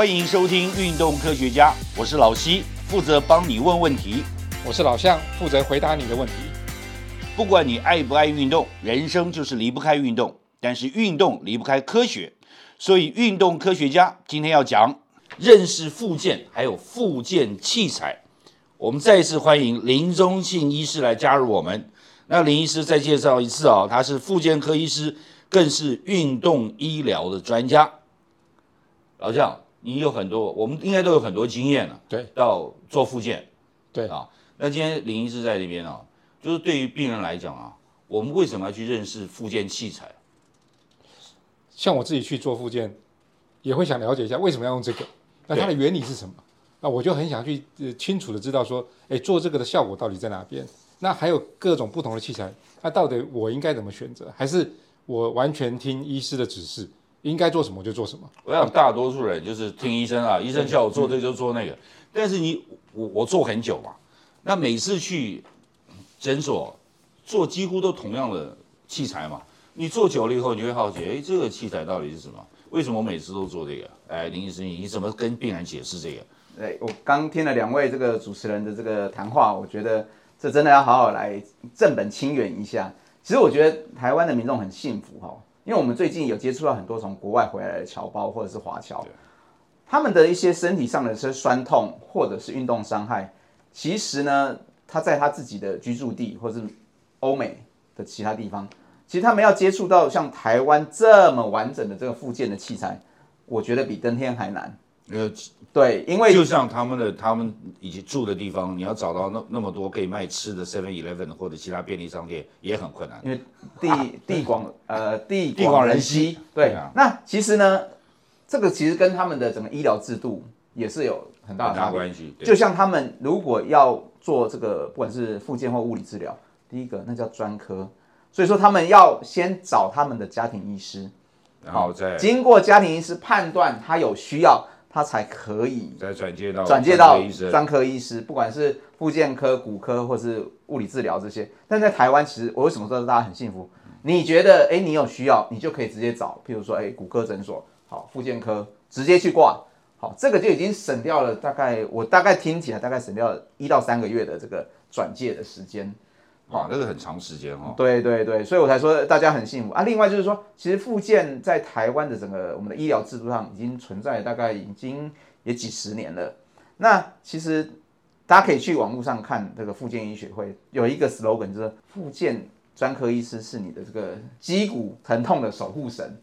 欢迎收听《运动科学家》，我是老西，负责帮你问问题。我是老向，负责回答你的问题。不管你爱不爱运动，人生就是离不开运动，但是运动离不开科学，所以运动科学家今天要讲认识复健，还有复健器材。我们再一次欢迎林中信医师来加入我们。那林医师再介绍一次啊、他是复健科医师，更是运动医疗的专家。老将，你有很多，我们应该都有很多经验了，对到做复健对啊。那今天林医师在那边啊，就是对于病人来讲啊，我们为什么要去认识复健器材？像我自己去做复健，也会想了解一下为什么要用这个，那它的原理是什么？那我就很想去呃清楚的知道说，哎，做这个的效果到底在哪边？那还有各种不同的器材，那到底我应该怎么选择？还是我完全听医师的指示，应该做什么我就做什么？我想大多数人就是听医生啊，医生叫我做这个就做那个。但是你我我做很久嘛，那每次去诊所做几乎都同样的器材嘛。你做久了以后，你会好奇，哎，这个器材到底是什么？为什么我每次都做这个？哎，林医生，你怎么跟病人解释这个？对我刚听了两位这个主持人的这个谈话，我觉得这真的要好好来正本清源一下。其实我觉得台湾的民众很幸福哈，因为我们最近有接触到很多从国外回来的侨胞或者是华侨，他们的一些身体上的些酸痛或者是运动伤害，其实呢，他在他自己的居住地或是欧美的其他地方，其实他们要接触到像台湾这么完整的这个附件的器材，我觉得比登天还难。呃，对，因为就像他们的他们以及住的地方，你要找到那那么多可以卖吃的 Seven Eleven 或者其他便利商店也很困难。因为地地广呃地地广人稀对那其实呢，这个其实跟他们的整个医疗制度也是有很大很大的。关系，就像他们如果要做这个，不管是复健或物理治疗，第一个那叫专科，所以说他们要先找他们的家庭医师，然后再经过家庭医师判断他有需要，他才可以再转接到转介到专科医师，不管是复健科、骨科或是物理治疗这些。但在台湾，其实我为什么说大家很幸福？你觉得，哎，你有需要，你就可以直接找，譬如说，哎，骨科诊所，好，复健科，直接去挂，好，这个就已经省掉了大概，我大概听起来大概省掉了一到三个月的这个转介的时间。哇，那个很长时间哦。对对对，所以我才说大家很幸福啊。另外就是说，其实复健在台湾的整个我们的医疗制度上已经存在大概已经也几十年了。那其实大家可以去网络上看这个复健医学会有一个 slogan，就是复健专科医师是你的这个肌骨疼痛的守护神。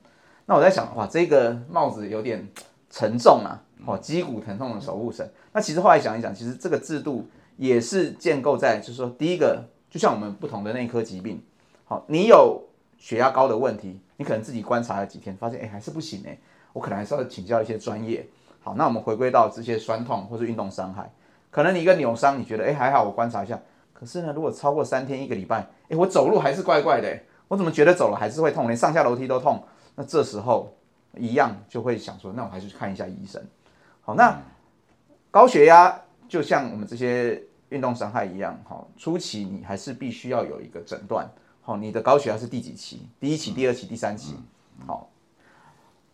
那我在想，哇，这个帽子有点沉重啊，哦，肌骨疼痛的守护神。那其实后来想一想，其实这个制度也是建构在，就是说，第一个，就像我们不同的内科疾病，好，你有血压高的问题，你可能自己观察了几天，发现哎还是不行哎，我可能还是要请教一些专业。好，那我们回归到这些酸痛或是运动伤害，可能你一个扭伤，你觉得哎还好，我观察一下。可是呢，如果超过三天一个礼拜，哎，我走路还是怪怪的，哎我怎么觉得走了还是会痛，连上下楼梯都痛？那这时候一样就会想说，那我还是去看一下医生。好，那高血压就像我们这些运动伤害一样，好，初期你还是必须要有一个诊断。好，你的高血压是第几期？第一期、第二期、第三期？好，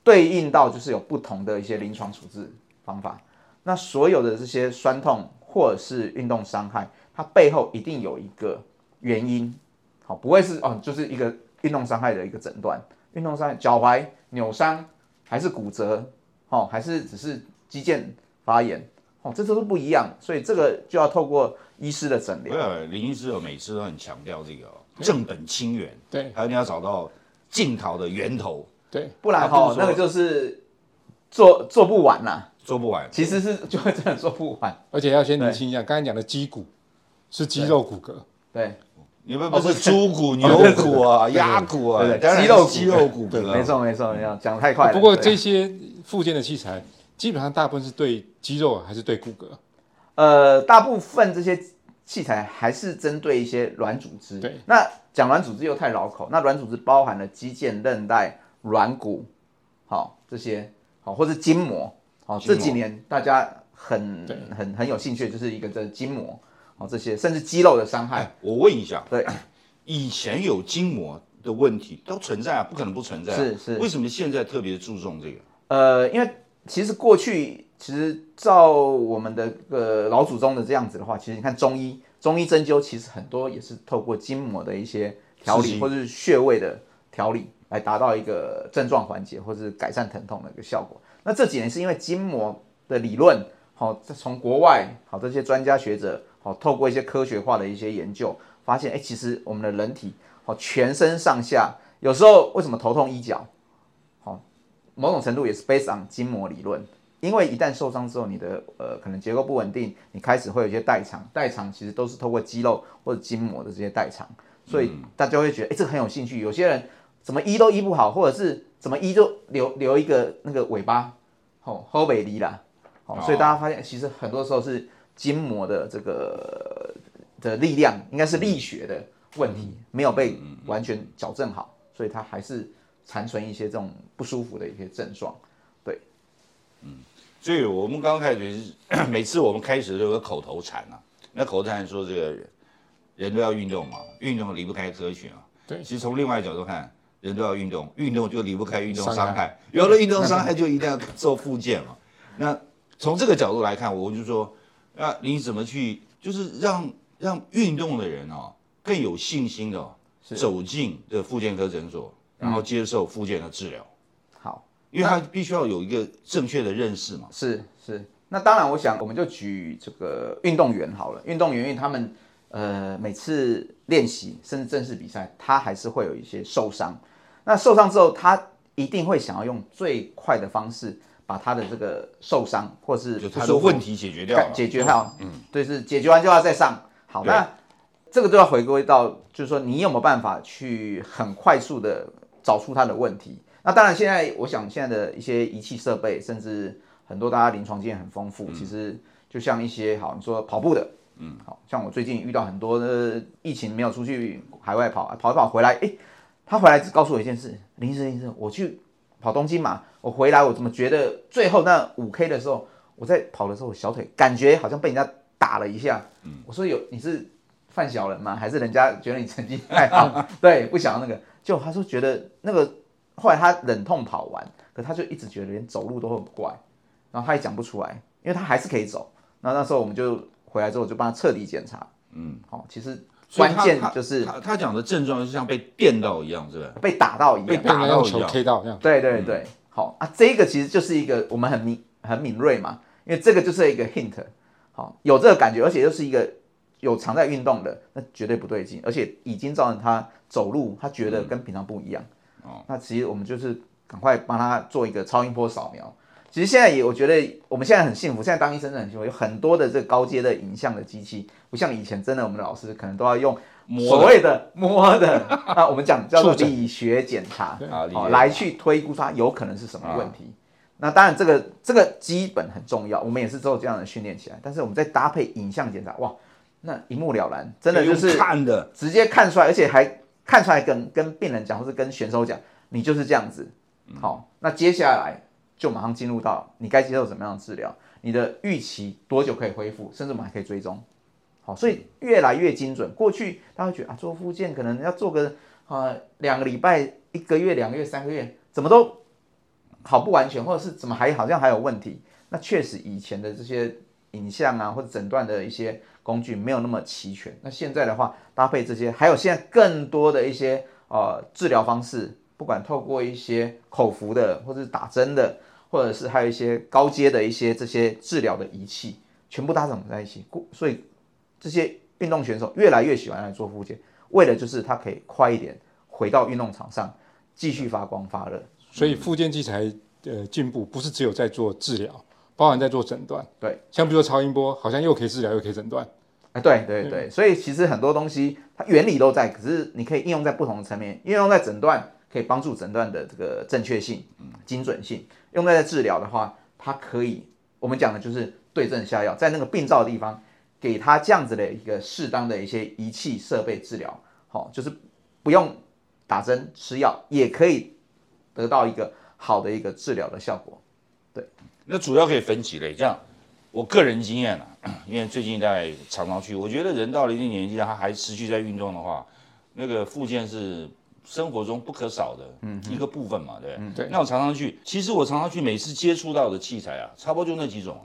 对应到就是有不同的一些临床处置方法。那所有的这些酸痛或者是运动伤害，它背后一定有一个原因。好，不会是哦，就是一个运动伤害的一个诊断。运动伤害，脚踝扭伤，还是骨折，哦，还是只是肌腱发炎，哦，这都是不一样。所以这个就要透过医师的诊疗。不要，林医师有每次都很强调这个哦正本清源，对还有你要找到镜头的源头，对，不然哈那个就是做做不完呐、做不完。其实是就会真的做不完。而且要先厘清一下，刚才讲的肌骨是肌肉骨骼，对，你们不是猪骨、牛骨啊、鸭骨啊，肌肉骨肌肉骨骼啊，没错没错没错，讲太快了。不过对这些附件的器材，基本上大部分是对肌肉还是对骨骼？呃，大部分这些器材还是针对一些软组织。对，那讲软组织又太绕口，那软组织包含了肌腱、韧带、软骨，好这些，好或是筋膜，好这几年大家很很很有兴趣，就是一个这筋膜，好这些甚至肌肉的伤害。哎，我问一下，对，以前有筋膜的问题都存在啊，不可能不存在啊。是是为什么现在特别注重这个？呃，因为其实过去其实照我们的呃老祖宗的这样子的话，其实你看中医，中医针灸其实很多也是透过筋膜的一些调理或者是穴位的调理来达到一个症状缓解或者是改善疼痛的一个效果。那这几年是因为筋膜的理论，好、从国外好这些专家学者好、透过一些科学化的一些研究，发现哎，其实我们的人体好、全身上下，有时候为什么头痛医脚，好、某种程度也是 based on 筋膜理论。因为一旦受伤之后，你的呃可能结构不稳定，你开始会有一些代偿，代偿其实都是透过肌肉或者筋膜的这些代偿，所以大家会觉得哎这个很有兴趣。有些人怎么医都医不好，或者是怎么医就留留一个那个尾巴，哦后尾离啦，哦，所以大家发现其实很多时候是筋膜的这个的力量，应该是力学的问题，没有被完全矫正好，所以它还是残存一些这种不舒服的一些症状。所以我们刚开始是 每次我们开始都有个口头禅啊，那口头禅说这个人都要运动嘛，运动离不开科学嘛。对其实从另外角度看，人都要运动，运动就离不开运动伤害有了运动伤害就一定要做复健嘛。那从这个角度来看，我就说，那你怎么去，就是让让运动的人哦更有信心的、哦、走进这复健科诊所，然后接受复健的治疗，好。因为他必须要有一个正确的认识嘛。是是，那当然，我想我们就举这个运动员好了。运动员因为他们呃每次练习甚至正式比赛，他还是会有一些受伤。那受伤之后，他一定会想要用最快的方式把他的这个受伤或是他的问题解决掉，解决掉，嗯，对，是解决完就要再上。好，那这个都要回归到，就是说你有没有办法去很快速的找出他的问题？那当然，现在我想现在的一些仪器设备，甚至很多大家临床经验很丰富，其实就像一些好，你说跑步的，嗯，好像我最近遇到很多的疫情没有出去海外跑，跑一跑回来，诶，他回来只告诉我一件事，林医生，林医生，我去跑东京嘛，我回来我怎么觉得最后那五 K 的时候，我在跑的时候，我小腿感觉好像被人家打了一下。嗯我说有你是犯小人吗？还是人家觉得你成绩太好？对，不想要那个。就他说觉得那个，后来他忍痛跑完，可他就一直觉得连走路都很怪，然后他也讲不出来，因为他还是可以走。那那时候我们就回来之后就帮他彻底检查。嗯，好，其实关键就是他他讲的症状就像被电到一样，是吧？被打到一被样。被打到一样 K 到这样。对对对，好啊，这个其实就是一个我们很敏很敏锐嘛，因为这个就是一个 hint，好，有这个感觉，而且又是一个有常在运动的，那绝对不对劲，而且已经造成他走路，他觉得跟平常不一样。哦，那其实我们就是赶快帮他做一个超音波扫描。其实现在也，我觉得我们现在很幸福，现在当医生真的很幸福，有很多的这个高阶的影像的机器，不像以前真的我们的老师可能都要用摸的所谓的摸的啊，我们讲叫做理学检查。啊，理好、来去推估它有可能是什么问题。那当然，这个这个基本很重要，我们也是做这样的训练起来。但是我们再搭配影像检查，哇，那一目了然，真的就是看的，直接看出来，而且还看出来跟跟病人讲，或是跟选手讲，你就是这样子。好、那接下来就马上进入到你该接受什么样的治疗，你的预期多久可以恢复，甚至我们还可以追踪。好，所以越来越精准。过去大家会觉得啊，做复健可能要做个啊两个礼拜、一个月、两个月、三个月，怎么都好不完全，或者是怎么还好像还有问题。那确实以前的这些影像啊，或者诊断的一些工具没有那么齐全。那现在的话，搭配这些，还有现在更多的一些呃治疗方式，不管透过一些口服的，或者是打针的，或者是还有一些高阶的一些这些治疗的仪器，全部搭整在一起，故所以这些运动选手越来越喜欢来做复健，为的就是他可以快一点回到运动场上，继续发光发热。所以复健器材呃进步不是只有在做治疗，包含在做诊断。对，像比如说超音波，好像又可以治疗又可以诊断。哎，对对对，所以其实很多东西它原理都在，可是你可以应用在不同的层面。应用在诊断可以帮助诊断的这个正确性、精准性；用在治疗的话，它可以我们讲的就是对症下药，在那个病灶的地方给他这样子的一个适当的一些仪器设备治疗，好、就是不用打针吃药，也可以得到一个好的一个治疗的效果。那主要可以分几类，这样我个人经验啊，因为最近在常常去，我觉得人到了一定年纪，他还持续在运动的话，那个附件是生活中不可少的一个部分嘛，对不对？对那我常常去，其实我常常去，每次接触到的器材啊，差不多就那几种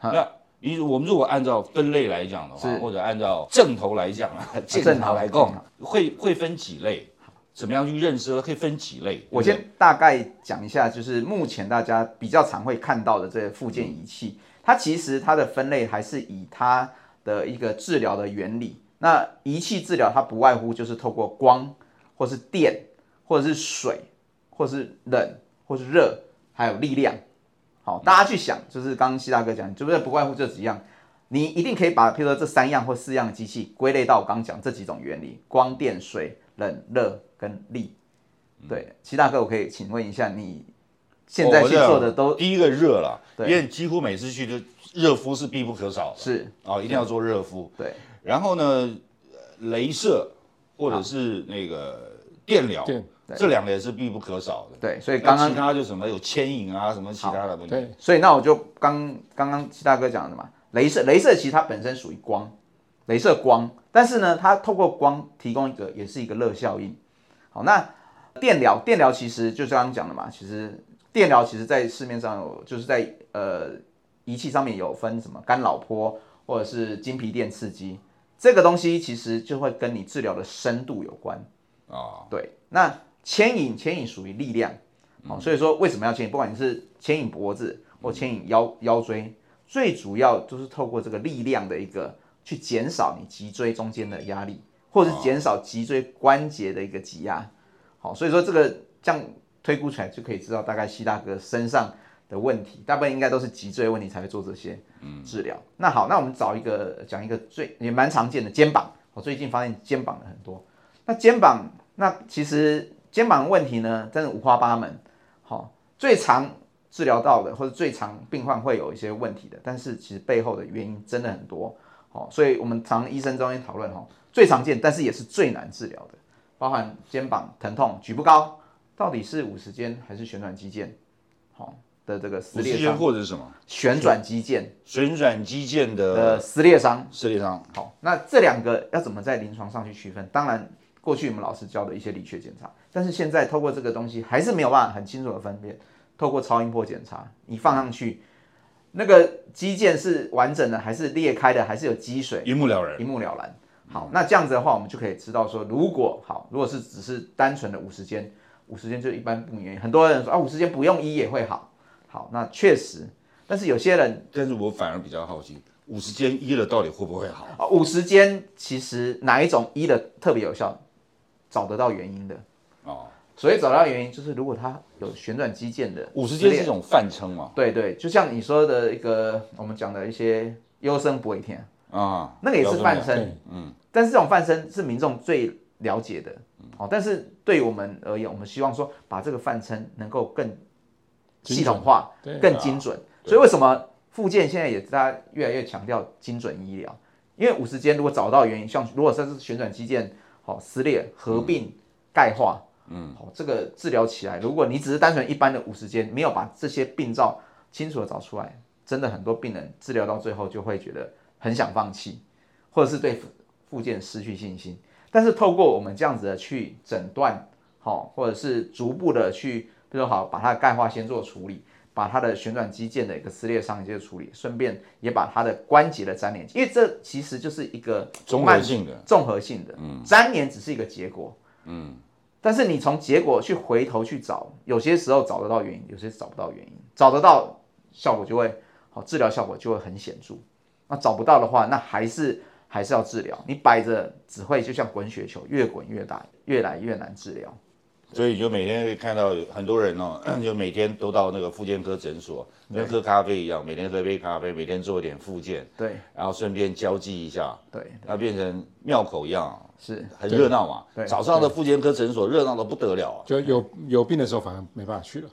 啊。那你我们如果按照分类来讲的话，或者按照正头来讲啊，正头头来讲，会会分几类？怎么样去认识？可以分几类？我先大概讲一下，就是目前大家比较常会看到的这些附件仪器，它其实它的分类还是以它的一个治疗的原理。那仪器治疗它不外乎就是透过光，或是电，或者是水，或是冷，或是热，还有力量。好，大家去想，就是刚刚西大哥讲，就是不外乎这几样。你一定可以把，譬如说这三样或四样的机器归类到我刚刚讲这几种原理：光电、水、冷、热跟力。对，齐大哥，我可以请问一下，你现在去做的都第一个热了，因对为几乎每次去就热敷是必不可少的是哦，一定要做热敷。对然后呢，呃镭射或者是那个电疗，电这两个也是必不可少的。对，所以那刚刚其他就什么有牵引啊，什么其他的东西。对，所以那我就刚刚刚齐大哥讲的嘛，镭射，镭射其实它本身属于光，镭射光，但是呢，它透过光提供一个也是一个热效应。好，那电疗，电疗其实就是刚刚讲的嘛，其实电疗其实在市面上有，就是在呃仪器上面有分什么干扰波或者是经皮电刺激，这个东西其实就会跟你治疗的深度有关。啊，对，那牵引牵引属于力量，好、所以说为什么要牵引？不管你是牵引脖子或牵引腰腰椎，最主要就是透过这个力量的一个去减少你脊椎中间的压力，或者是减少脊椎关节的一个挤压。好，所以说这个这样推估出来就可以知道大概西大哥身上的问题，大部分应该都是脊椎问题才会做这些治疗。那好，那我们找一个讲一个最也蛮常见的肩膀，我最近发现肩膀的很多。那肩膀，那其实肩膀问题呢，真的五花八门。好、最常治疗到的，或者最常病患会有一些问题的，但是其实背后的原因真的很多。好、所以我们常医生中间讨论哈，最常见，但是也是最难治疗的，包含肩膀疼痛、举不高，到底是五十肩还是旋转肌腱？好、的这个撕裂伤，或者是什么旋转肌腱旋转肌腱的呃撕裂伤。撕裂伤，好，那这两个要怎么在临床上去区分？当然，过去我们老师教的一些理学检查，但是现在透过这个东西还是没有办法很清楚的分辨。透过超音波检查，你放上去，那个肌腱是完整的，还是裂开的，还是有积水？一目了然。一目了然。好，那这样子的话，我们就可以知道说，如果好，如果是只是单纯的五十肩，五十肩就一般不免很多人说啊，五十肩不用医也会好。好，那确实，但是有些人但是我反而比较好奇，五十肩医了到底会不会好？啊，五十肩其实哪一种医的特别有效，找得到原因的。哦，所以找到原因就是，如果它有旋转肌腱的五十撕裂肩是一种泛称嘛？对对，就像你说的一个我们讲的一些优生不会天，啊，那个也是泛称，嗯，但是这种泛称是民众最了解的，哦，但是对于我们而言，我们希望说把这个泛称能够更系统化、对更精准。所以为什么附件现在也大家越来越强调精准医疗？因为五十间如果找到原因，像如果这是旋转肌腱好、撕裂、合并、钙化，嗯，好、这个治疗起来，如果你只是单纯一般的五十间，没有把这些病灶清楚的找出来，真的很多病人治疗到最后就会觉得很想放弃，或者是对附件失去信心。但是透过我们这样子的去诊断，好、或者是逐步的去，比如说好，把它的钙化先做处理，把它的旋转肌腱的一个撕裂伤接着处理，顺便也把它的关节的粘连，因为这其实就是一个综合性的，综合性的，嗯，粘连只是一个结果，嗯，但是你从结果去回头去找，有些时候找得到原因，有些找不到原因，找得到效果就会好，治疗效果就会很显著，那找不到的话，那还是还是要治疗，你摆着只会就像滚雪球，越滚越大，越来越难治疗。所以你就每天会看到很多人哦，就每天都到那个复健科诊所，跟喝咖啡一样，每天喝杯咖啡，每天做一点复健，对。然后顺便交际一下，对，那变成庙口一样，是。很热闹嘛。对早上的复健科诊所热闹的不得了啊。就有有病的时候反而没办法去了，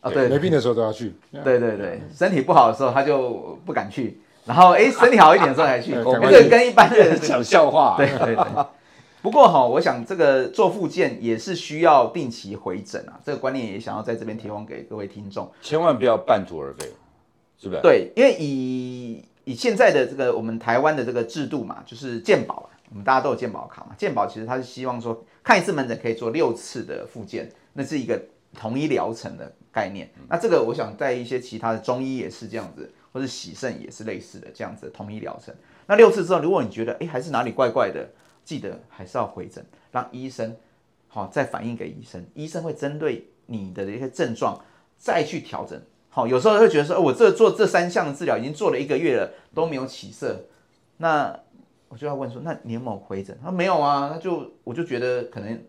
啊，对。没病的时候都要去。对对。对，身体不好的时候他就不敢去，然后哎身体好一点的时候才去，对这赶快去个跟一般人 讲笑话，对对对。不过哈，我想这个做复健也是需要定期回诊啊，这个观念也想要在这边提供给各位听众。千万不要半途而废，是不是？对，因为以以现在的这个我们台湾的这个制度嘛，就是健保啊，我们大家都有健保卡嘛，健保其实它是希望说看一次门诊可以做六次的复健，那是一个同一疗程的概念。那这个我想在一些其他的中医也是这样子，或者洗肾也是类似的这样子的同一疗程。那六次之后，如果你觉得哎还是哪里怪怪的，记得还是要回诊，让医生好再反映给医生，医生会针对你的一些症状再去调整。好，有时候会觉得说，哦我这做这三项的治疗已经做了一个月了，都没有起色，那我就要问说，那你有没有回诊？他说没有啊，那就我就觉得可能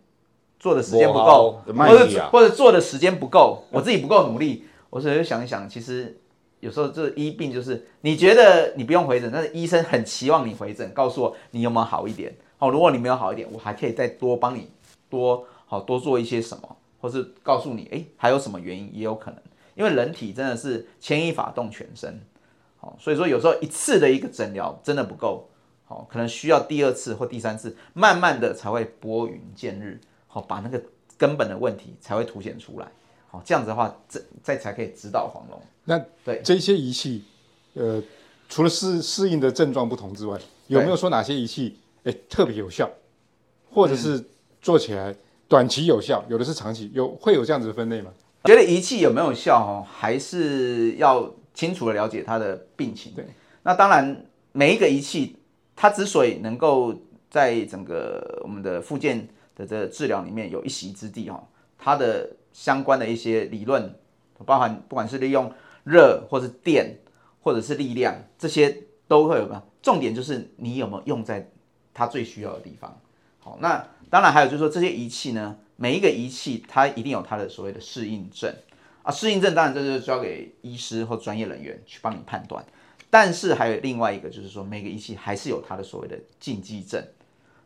做的时间不够，或者或者做的时间不够，我自己不够努力。我所以就想一想，其实有时候这医病就是你觉得你不用回诊，但是医生很期望你回诊，告诉我你有没有好一点。好，如果你没有好一点，我还可以再多帮你多好多做一些什么，或是告诉你，哎，还有什么原因也有可能，因为人体真的是牵一发动全身。好，所以说有时候一次的一个诊疗真的不够，好，可能需要第二次或第三次，慢慢的才会拨云见日，好，把那个根本的问题才会凸显出来，好，这样子的话，这再才可以指导黄龙。那对这些仪器，呃，除了适适应的症状不同之外，有没有说哪些仪器哎特别有效，或者是做起来短期有效，有的是长期，有会有这样子的分类吗？觉得仪器有没有效哦，还是要清楚的了解它的病情。对，那当然每一个仪器，它之所以能够在整个我们的附件的这治疗里面有一席之地、哦，它的相关的一些理论，包含不管是利用热或是电或者是力量，这些都会有个重点，就是你有没有用在它最需要的地方。好，那当然还有就是说这些仪器呢，每一个仪器它一定有它的所谓的适应症啊，适应症当然这就是交给医师或专业人员去帮你判断，但是还有另外一个就是说每个仪器还是有它的所谓的禁忌症。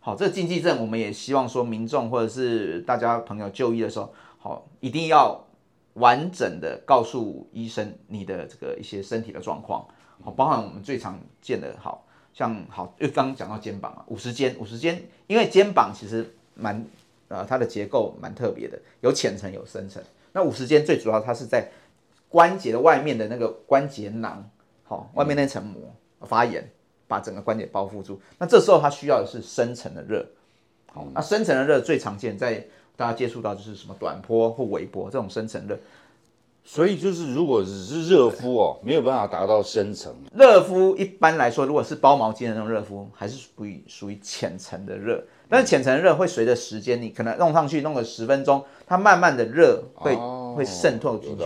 好，这个禁忌症我们也希望说民众或者是大家朋友就医的时候，好一定要完整的告诉医生你的这个一些身体的状况，好，包含我们最常见的，好像好，因为刚刚讲到肩膀啊，五十肩，五十肩，因为肩膀其实蛮呃它的结构蛮特别的，有浅层有深层。那五十肩最主要它是在关节的外面的那个关节囊，好，外面那层膜发炎，把整个关节包覆住。那这时候它需要的是深层的热，好，那深层的热最常见在大家接触到就是什么短波或微波这种深层热。所以就是如果只是热敷哦，没有办法达到深层。热敷一般来说，如果是包毛巾的那种热敷，还是属于属于浅层的热。但是浅层的热会随着时间，你可能弄上去弄个十分钟，它慢慢的热会、哦会渗透进去。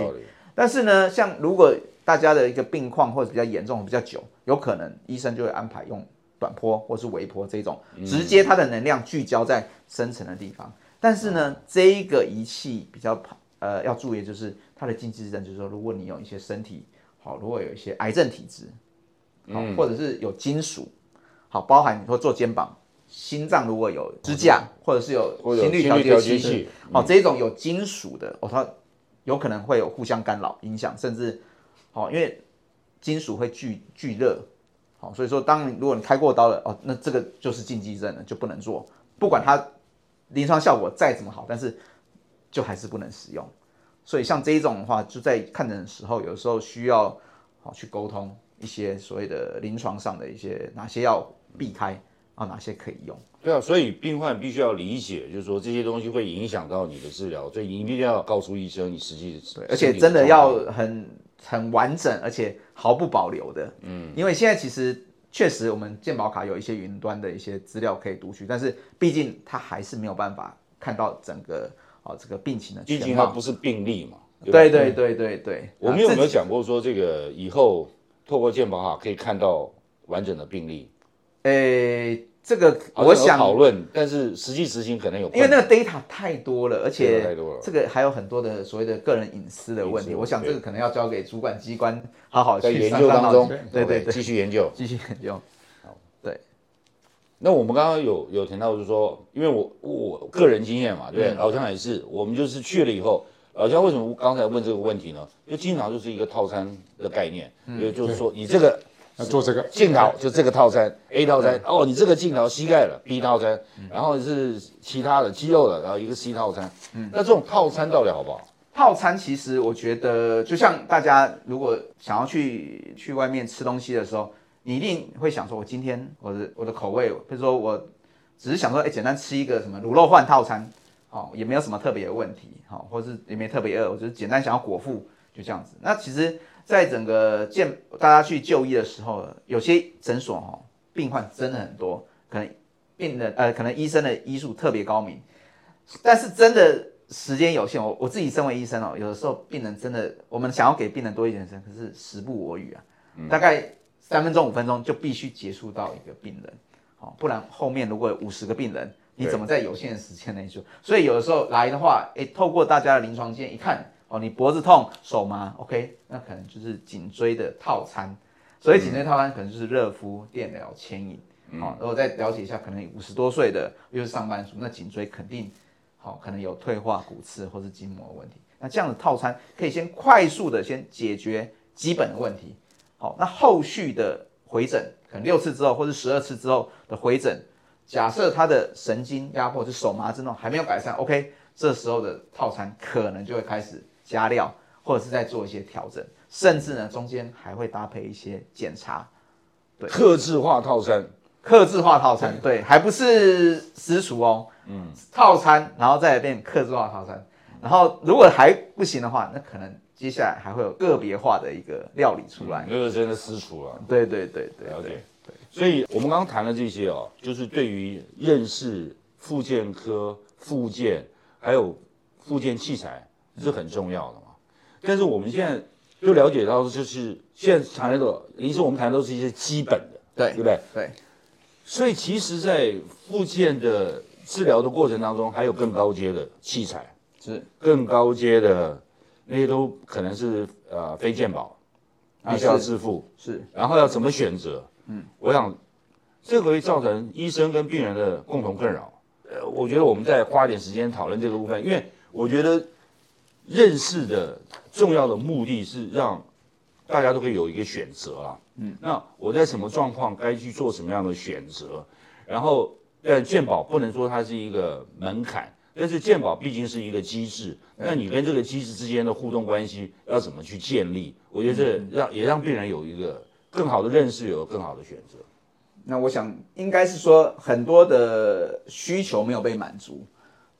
但是呢，像如果大家的一个病况或者比较严重、比较久，有可能医生就会安排用短波或是微波这种，直接它的能量聚焦在深层的地方。但是呢，这一个仪器比较呃要注意，的就是它的禁忌症，就是说，如果你有一些身体好，如果有一些癌症体质，好，或者是有金属，好，包含你说做肩膀。心脏如果有支架，或者是有心率调调节器节器，哦，这种有金属的，哦，它有可能会有互相干扰、影响，甚至，哦，因为金属会聚聚热，好、所以说当你如果你开过刀了，哦，那这个就是禁忌症了，就不能做，不管它临床效果再怎么好，但是就还是不能使用。所以像这一种的话，就在看诊的时候，有时候需要好、去沟通一些所谓的临床上的一些哪些要避开啊，哪些可以用。对啊，所以病患必须要理解，就是说这些东西会影响到你的治疗，所以你一定要告诉医生你实际对，而且真的要很很完整，而且毫不保留的。嗯，因为现在其实确实我们健保卡有一些云端的一些资料可以读取，但是毕竟它还是没有办法看到整个哦这个病情的毕全貌。竟它不是病例嘛。对对对对对，我们有没有啊自己讲过说这个以后透过健保卡可以看到完整的病例？诶，这个我想讨论，但是实际执行可能有，因为那个 data 太多了，而且这个还有很多的所谓的个人隐私的问题。我想这对。个可能要交给主管机关好好去研究当中对对对，继续研究。继续研究。那我们刚刚有有提到，就是说，因为我我个人经验嘛，对，老乡也是，我们就是去了以后，老乡为什么刚才问这个问题呢？就经常就是一个套餐的概念，也就是说，你这个要做这个镜头。就这个套餐 A 套餐，哦，你这个镜头膝盖了 B 套餐，然后是其他的肌肉的，然后一个 C 套餐，嗯。那这种套餐到底好不好？套餐其实我觉得，就像大家如果想要去去外面吃东西的时候，你一定会想说，我今天我的我的口味，比如说我只是想说，哎，简单吃一个什么卤肉饭套餐，哦，也没有什么特别的问题，好，或是也没特别饿，我就是简单想要果腹，就这样子。那其实，在整个健大家去就医的时候，有些诊所哈，病患真的很多，可能病人呃，可能医生的医术特别高明，但是真的时间有限，我我自己身为医生哦，有的时候病人真的，我们想要给病人多一点时间，可是时不我与啊，大概三分钟五分钟就必须结束到一个病人。好，不然后面如果有五十个病人，你怎么在有限的时间内做？所以有的时候来的话，哎，透过大家的临床经验一看，哦，你脖子痛、手麻，OK，那可能就是颈椎的套餐。所以颈椎套餐可能就是热敷、电疗、牵引。好，如果再了解一下，可能五十多岁的又是上班族，那颈椎肯定好，可能有退化、骨刺或是筋膜问题。那这样的套餐可以先快速的先解决基本的问题。好，那后续的回诊。可能六次之后，或是十二次之后的回诊，假设他的神经压迫是手麻症状还没有改善，OK，这时候的套餐可能就会开始加料，或者是在做一些调整，甚至呢中间还会搭配一些检查，对，克制化套餐，克制化套餐，对，还不是私厨哦，嗯，套餐，然后再变克制化套餐，然后如果还不行的话，那可能。接下来还会有个别化的一个料理出来，那个真的私厨了。对对对对，了解。对，所以我们刚刚谈的这些哦，就是对于认识附件科、附件还有附件器材是很重要的嘛。但是我们现在就了解到，就是现在谈的，其实我们谈的都是一些基本的，对对不对？对。所以其实，在复健的治疗的过程当中，还有更高阶的器材，是更高阶的。那些都可能是呃非健保，必须要自付，是，然后要怎么选择？嗯，我想这个会造成医生跟病人的共同困扰。呃，我觉得我们再花点时间讨论这个部分，因为我觉得认识的重要的目的是让大家都可以有一个选择啊。嗯，那我在什么状况该去做什么样的选择？然后，但鉴宝不能说它是一个门槛。但是鉴宝毕竟是一个机制，那你跟这个机制之间的互动关系要怎么去建立？我觉得这让也让病人有一个更好的认识，有更好的选择。那我想应该是说很多的需求没有被满足，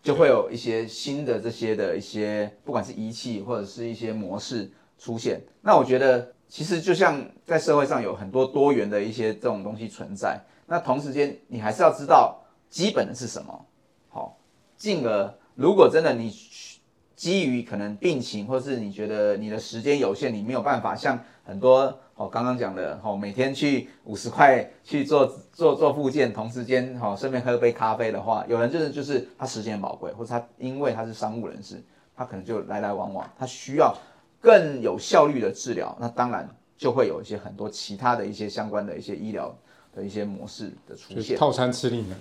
就会有一些新的这些的一些，不管是仪器或者是一些模式出现。那我觉得其实就像在社会上有很多多元的一些这种东西存在，那同时间你还是要知道基本的是什么。好进而，如果真的你基于可能病情，或是你觉得你的时间有限，你没有办法像很多哦刚刚讲的哦，每天去五十块去做做做复健，同时间哦顺便喝杯咖啡的话，有人就是就是他时间宝贵，或者他因为他是商务人士，他可能就来来往往，他需要更有效率的治疗，那当然就会有一些很多其他的一些相关的一些医疗的一些模式的出现，套餐吃令呢，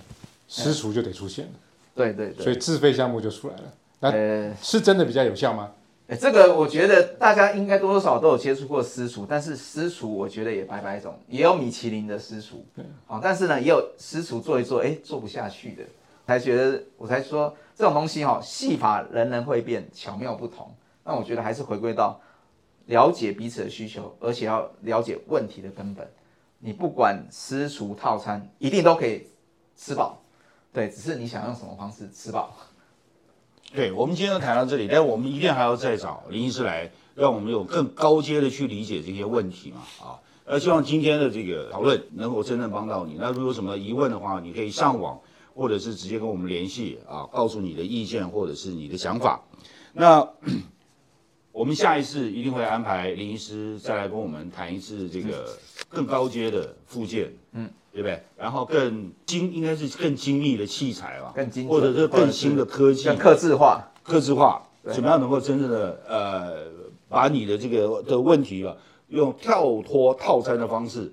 私厨就得出现了。对对对，所以自费项目就出来了。那是真的比较有效吗？哎，这个我觉得大家应该多多少少都有接触过私厨，但是私厨我觉得也百百种，也有米其林的私厨，好，但是呢也有私厨做一做，哎，做不下去的，才觉得我才说这种东西哈，戏法人人会变，巧妙不同。那我觉得还是回归到了解彼此的需求，而且要了解问题的根本。你不管私厨套餐，一定都可以吃饱。对，只是你想用什么方式吃饱。对，我们今天谈到这里，但我们一定还要再找林医师来，让我们有更高阶的去理解这些问题嘛。啊，呃，希望今天的这个讨论能够真正帮到你。那如果有什么疑问的话，你可以上网，或者是直接跟我们联系啊，告诉你的意见或者是你的想法。那我们下一次一定会安排林医师再来跟我们谈一次这个更高阶的附件。嗯。对不对？然后更精，应该是更精密的器材吧，更精，或者是更新的科技，更克制化，克制化，怎么样能够真正的呃，把你的这个的问题吧，用跳脱套餐的方式，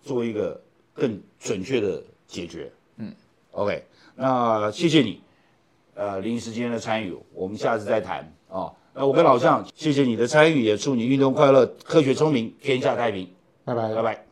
做一个更准确的解决。嗯，OK，那谢谢你，呃，临时间的参与，我们下次再谈啊。那我跟老向，谢谢你的参与，也祝你运动快乐，科学聪明，天下太平。拜拜，拜拜。